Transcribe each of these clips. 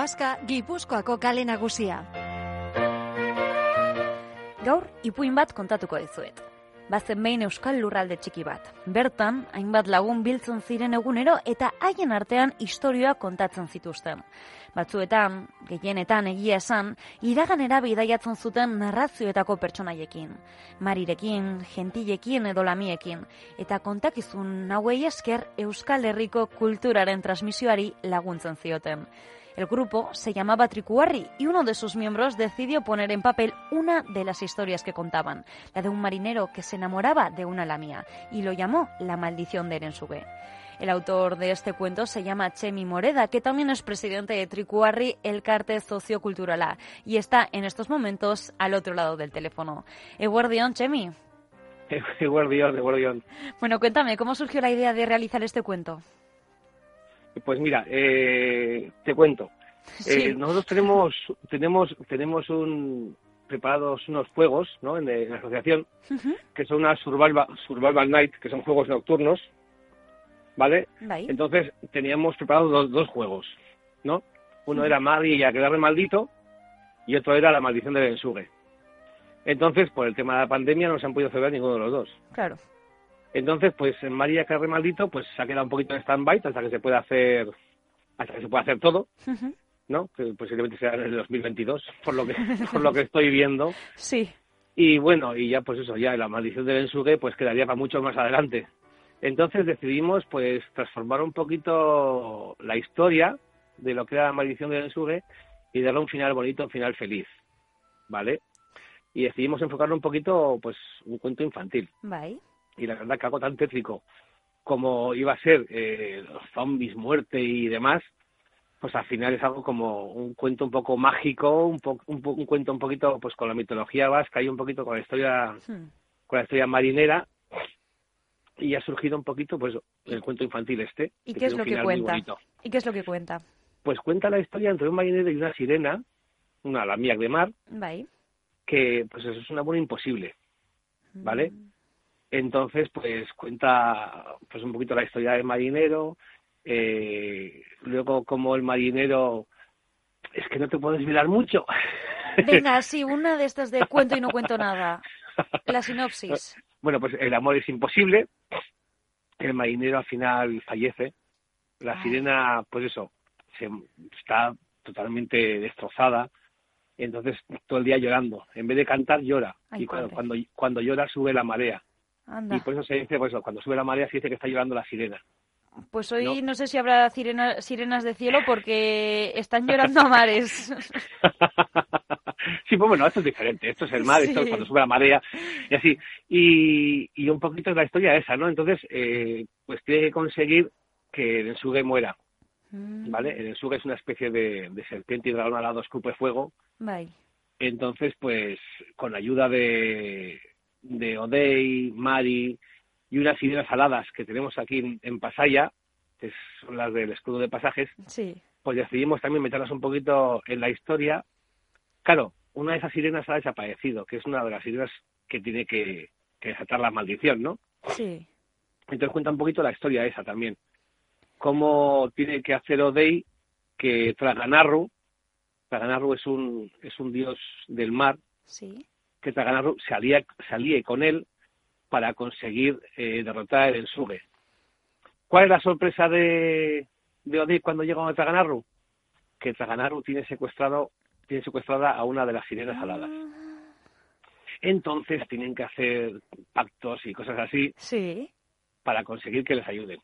Vasca, Gipuzkoako kale nagusia. Gaur, ipuin bat kontatuko dizuet. Bazen behin euskal lurralde txiki bat. Bertan, hainbat lagun biltzen ziren egunero eta haien artean historioa kontatzen zituzten. Batzuetan, gehienetan egia esan, iraganera bidaiatzen zuten narrazioetako pertsonaiekin. Marirekin, gentilekin edo lamiekin. Eta kontakizun hauei esker Euskal Herriko kulturaren transmisioari laguntzen zioten. El grupo se llamaba Tricuarri y uno de sus miembros decidió poner en papel una de las historias que contaban, la de un marinero que se enamoraba de una lamia, y lo llamó La maldición de Erensuge. El autor de este cuento se llama Chemi Moreda, que también es presidente de Tricuarri, el carte sociocultural y está en estos momentos al otro lado del teléfono. Eguardión, Chemi. Guardión, de Guardión. Bueno, cuéntame, ¿cómo surgió la idea de realizar este cuento? Pues mira, eh, te cuento. Sí. Eh, nosotros tenemos tenemos tenemos un preparados unos juegos, ¿no? En, la asociación que son unas survival survival night, que son juegos nocturnos, ¿vale? Entonces teníamos preparados dos, dos juegos, ¿no? Uno era Mari y Aquelarre Maldito y otro era La Maldición de Bensugue. Entonces, por el tema de la pandemia, no se han podido celebrar ninguno de los dos. Claro. Entonces, pues en María Carre Maldito, pues se ha quedado un poquito en stand-by hasta que se pueda hacer, hasta que se pueda hacer todo. ¿no? Que posiblemente sea en el 2022, por lo que, por lo que estoy viendo. Sí. Y bueno, y ya pues eso, ya la maldición del Ensugue, pues quedaría para mucho más adelante. Entonces decidimos, pues, transformar un poquito la historia de lo que era la maldición del Ensugue y darle un final bonito, un final feliz, ¿vale? Y decidimos enfocarlo un poquito, pues, un cuento infantil Vale. Y la verdad que algo tan tétrico como iba a ser eh, los zombies, muerte y demás, pues al final es algo como un cuento un poco mágico, un, po- un, po- un cuento un poquito pues con la mitología vasca y un poquito con la historia con la historia marinera y ha surgido un poquito pues el cuento infantil este ¿Y que qué es lo que cuenta? ¿Y qué es lo que cuenta? Pues cuenta la historia entre un marinero y una sirena, una lamiac de mar, que pues eso es un amor imposible, ¿vale? Mm. Entonces, pues cuenta pues un poquito la historia del marinero, eh, luego como el marinero es que no te puedo desvelar mucho. Venga, sí, una de estas de cuento y no cuento nada. La sinopsis. bueno, pues el amor es imposible, el marinero al final fallece, la Ay. sirena, pues eso, se, está totalmente destrozada, entonces todo el día llorando, en vez de cantar llora, Ay, y cuando, cuando, cuando llora sube la marea, Anda. y por eso se dice, pues cuando sube la marea se dice que está llorando la sirena. Pues hoy no, no. sé si habrá sirena- sirenas de cielo porque están llorando a mares. sí, pues bueno, esto es diferente. Esto es el mar, esto es cuando sube la marea y así. Y, y un poquito es la historia esa, ¿no? Entonces, eh, pues tiene que conseguir que el ensugue muera, Mm, ¿vale? El ensugue es una especie de, de serpiente y dragón al lado escupe fuego. Vale. Entonces, pues con la ayuda de, de Odey, Mari y unas sirenas aladas que tenemos aquí en, en Pasaya, que son las del escudo de pasajes, Sí. pues decidimos también meternos un poquito en la historia. Claro, una de esas sirenas ha desaparecido, que es una de las sirenas que tiene que, que desatar la maldición, ¿no? Sí. Entonces cuenta un poquito la historia esa también. Cómo tiene que hacer Odey que Traganarru, Traganarru es un, es un dios del mar, Sí. Que Traganarru se alíe con él para conseguir eh, derrotar el Ensuge. ¿Cuál es la sorpresa de, de cuando llega a Traganarru? Que Traganarru tiene secuestrado, tiene secuestrada a una de las sirenas aladas. Entonces tienen que hacer pactos y cosas así Sí. para conseguir que les ayuden.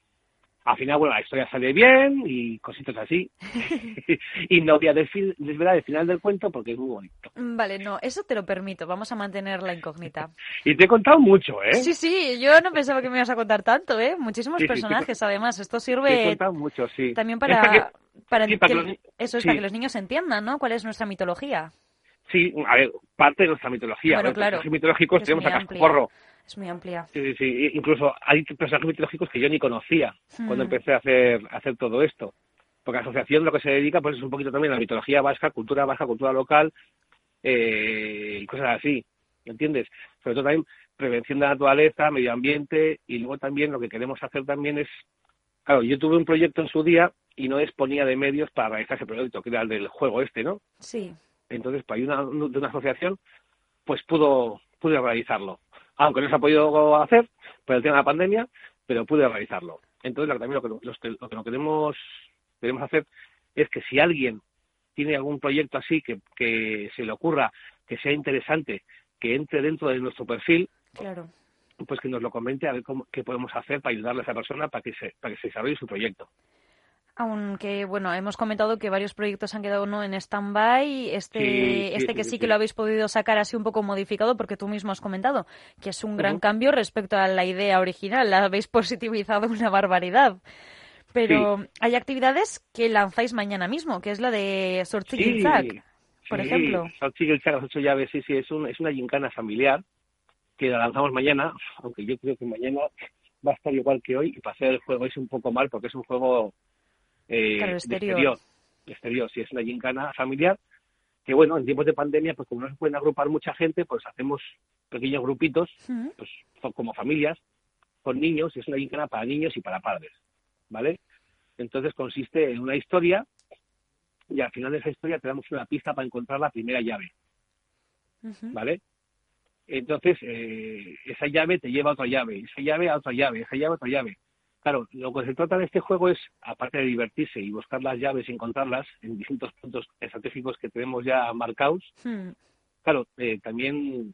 Al final, bueno, la historia sale bien y cositas así. y no voy a desvelar el final del cuento porque es muy bonito. Vale, no, eso te lo permito. Vamos a mantener la incógnita. Y te he contado mucho, ¿eh? Sí, sí, yo no pensaba que me ibas a contar tanto, ¿eh? Muchísimos Sí, sí, te- personajes, además. Esto Te he sirve contado mucho, sí. también para, para para, sí, para que- los eso es para que los niños entiendan, ¿no? ¿Cuál es nuestra mitología? Sí, a ver, parte de nuestra mitología. Bueno, claro. personajes mitológicos tenemos a amplia. Es muy amplia. Sí, sí, sí. Incluso hay personajes mitológicos que yo ni conocía cuando Hmm. empecé a hacer, a hacer todo esto. Porque la asociación lo que se dedica pues es un poquito también a la mitología vasca, cultura vasca, cultura local eh, y cosas así. ¿Entiendes? Sobre todo también prevención de la naturaleza, medio ambiente y luego también lo que queremos hacer también es... Claro, yo tuve un proyecto en su día y no disponía de medios para realizar ese proyecto, que era el del juego este, ¿no? Sí. Entonces, para ayuda de una asociación, pues pudo, pude realizarlo. Aunque no se ha podido hacer por el tema de la pandemia, pero pude realizarlo. Entonces, lo que también lo que, los lo que no queremos, queremos hacer es que si alguien tiene algún proyecto así que, que se le ocurra, que sea interesante, que entre dentro de nuestro perfil, Claro. pues que nos lo comente a ver cómo, qué podemos hacer para ayudarle a esa persona para que se, para que se desarrolle su proyecto. Aunque, bueno, hemos comentado que varios proyectos han quedado no en stand-by. Este, Sí, este sí, que sí, sí, que lo habéis podido sacar así un poco modificado, porque tú mismo has comentado que es un gran cambio respecto a la idea original. La habéis positivizado una barbaridad. Pero hay actividades que lanzáis mañana mismo, que es la de Sorchik por ejemplo. Las ocho llaves, sí, sí, es, un, es una gincana familiar que la lanzamos mañana, aunque yo creo que mañana va a estar igual que hoy y para hacer el juego es un poco mal porque es un juego eh, Claro, de exterior. exterior. de exterior, sí, es una gincana familiar que, bueno, en tiempos de pandemia, pues como no se pueden agrupar mucha gente, pues hacemos pequeños grupitos, pues como familias, con niños, y es una gincana para niños y para padres, ¿vale? Entonces consiste en una historia y al final de esa historia te damos una pista para encontrar la primera llave. ¿vale? Entonces, eh, esa llave te lleva a otra llave, esa llave a otra llave, esa llave a otra llave. Claro, lo que se trata de este juego es, aparte de divertirse y buscar las llaves y encontrarlas en distintos puntos estratégicos que tenemos ya marcados, Hmm. claro, eh, también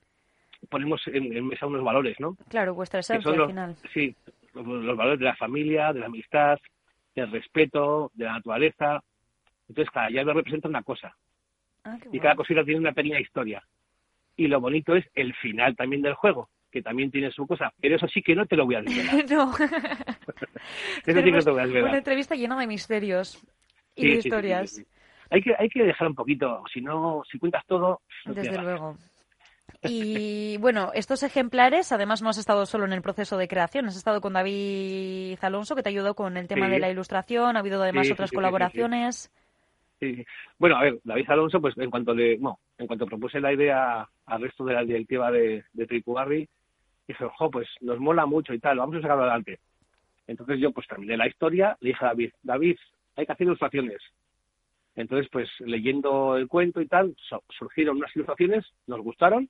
ponemos en, en mesa unos valores, ¿no? Claro, vuestra esencia al los, final. sí, los, los valores de la familia, de la amistad, del respeto, de la naturaleza. Entonces, cada llave representa una cosa Ah, y cada cosita tiene una pequeña historia. Y lo bonito es el final también del juego, que también tiene su cosa, pero eso sí que no te lo voy a desvelar. no. Eso sí que no te voy a desvelar. Una entrevista llena de misterios y Sí, de historias. sí, sí. Hay que, hay que dejar un poquito, si no, si cuentas todo, no Desde luego. Y bueno, estos ejemplares, además no has estado solo en el proceso de creación, has estado con David Alonso, que te ayudó con el tema de la ilustración, ha habido además otras colaboraciones. Sí. Bueno, a ver, David Alonso, pues en cuanto le, no, en cuanto propuse la idea al resto de la directiva de, de Tricubarri, dije, ojo, pues nos mola mucho y tal, vamos a sacarlo adelante. Entonces yo pues terminé la historia, le dije a David, David, hay que hacer ilustraciones. Entonces, pues leyendo el cuento y tal, so- surgieron unas ilustraciones, nos gustaron,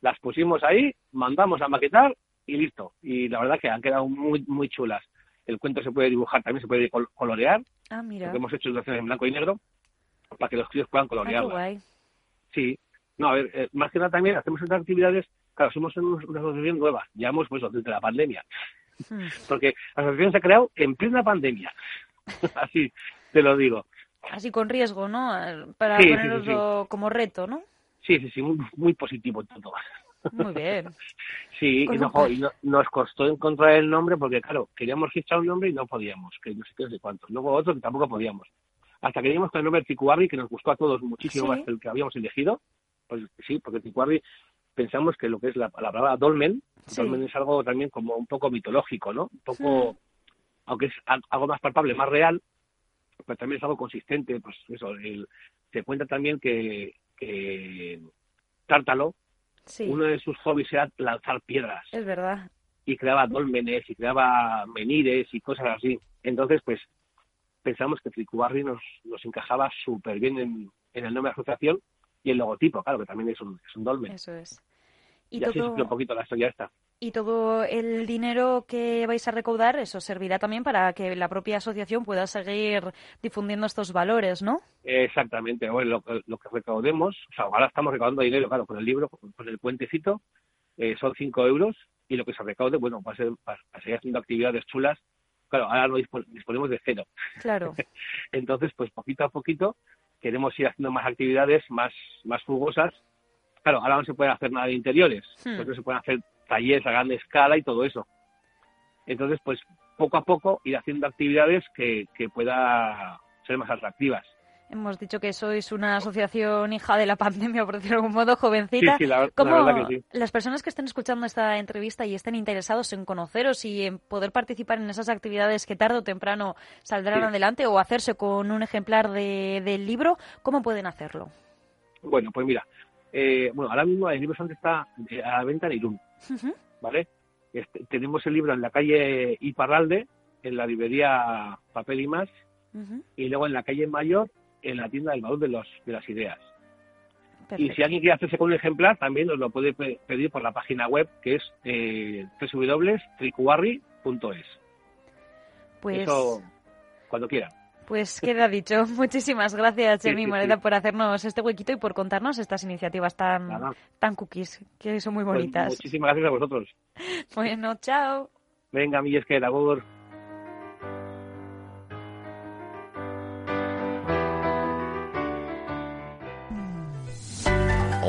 las pusimos ahí, mandamos a maquetar y listo. Y la verdad que han quedado muy, muy chulas. El cuento se puede dibujar, también se puede col- colorear, Ah, mira. porque hemos hecho ilustraciones en blanco y negro para que los críos puedan Ah, colorearlas. guay. Sí. No, a ver, eh, más que nada también hacemos otras actividades. Claro, somos un- una asociación nueva, llevamos pues desde la pandemia, Hmm. porque la asociación se ha creado en plena pandemia. Así te lo digo. Así con riesgo, ¿no? Para Sí, sí, sí, poneroslo como reto, ¿no? Sí, sí, sí, muy, muy positivo todo. Muy bien. Sí, y, no, y nos costó encontrar el nombre porque, claro, queríamos registrar un nombre y no podíamos, que no sé qué, no sé cuántos. Luego otro que tampoco podíamos. Hasta que dimos con el nombre Ticuarri, que nos gustó a todos muchísimo más que el que habíamos elegido. Pues sí, porque Ticuarri pensamos que lo que es la, la palabra dolmen, Sí. dolmen es algo también como un poco mitológico, ¿no? Un poco, aunque es al- algo más palpable, más real, pero también es algo consistente. Pues eso, el- se cuenta también que, que Tártalo, Sí, uno de sus hobbies era lanzar piedras es verdad. y creaba dólmenes y creaba menires y cosas así. Entonces, pues pensamos que Tricubarri nos, nos encajaba súper bien en, en el nombre de asociación y el logotipo, claro, que también es un, es un dolmen. Eso es. Y Y, así todo, un poquito la historia esta. Y todo el dinero que vais a recaudar, eso servirá también para que la propia asociación pueda seguir difundiendo estos valores, ¿no? Exactamente. Bueno, lo, que recaudemos, o sea, ahora estamos recaudando dinero, claro, con el libro, con el puentecito, eh, son 5 euros y lo que se recaude, bueno, va a, ser, va a seguir haciendo actividades chulas. Claro, ahora no disponemos de cero. Claro. Entonces, pues poquito a poquito queremos ir haciendo más actividades más, más jugosas. Claro, ahora no se puede hacer nada de interiores, hmm. porque se pueden hacer talleres a gran escala y todo eso. Entonces, pues poco a poco ir haciendo actividades que, que pueda ser más atractivas. Hemos dicho que sois una asociación hija de la pandemia, por decirlo de algún modo, jovencita. Sí, la, verdad que sí. las personas que estén escuchando esta entrevista y estén interesados en conoceros y en poder participar en esas actividades que tarde o temprano saldrán adelante o hacerse con un ejemplar de, del libro, ¿cómo pueden hacerlo? Bueno, pues mira, eh, bueno, ahora mismo el libro está eh, a la venta en Irún, ¿vale? Este, tenemos el libro en la calle Iparralde, en la librería Papel y Más, y luego en la calle Mayor, en la tienda del valor de, los, de las ideas. Y si alguien quiere hacerse con un ejemplar, también nos lo puede pedir por la página web que es eh, www.tricuarri.es. Pues... Eso, cuando quiera. Pues queda dicho. Muchísimas gracias, Chemi Moreda, por hacernos este huequito y por contarnos estas iniciativas tan, tan cookies, que son muy pues bonitas. muchísimas gracias a vosotros. Bueno, chao. Venga, mi es que labor.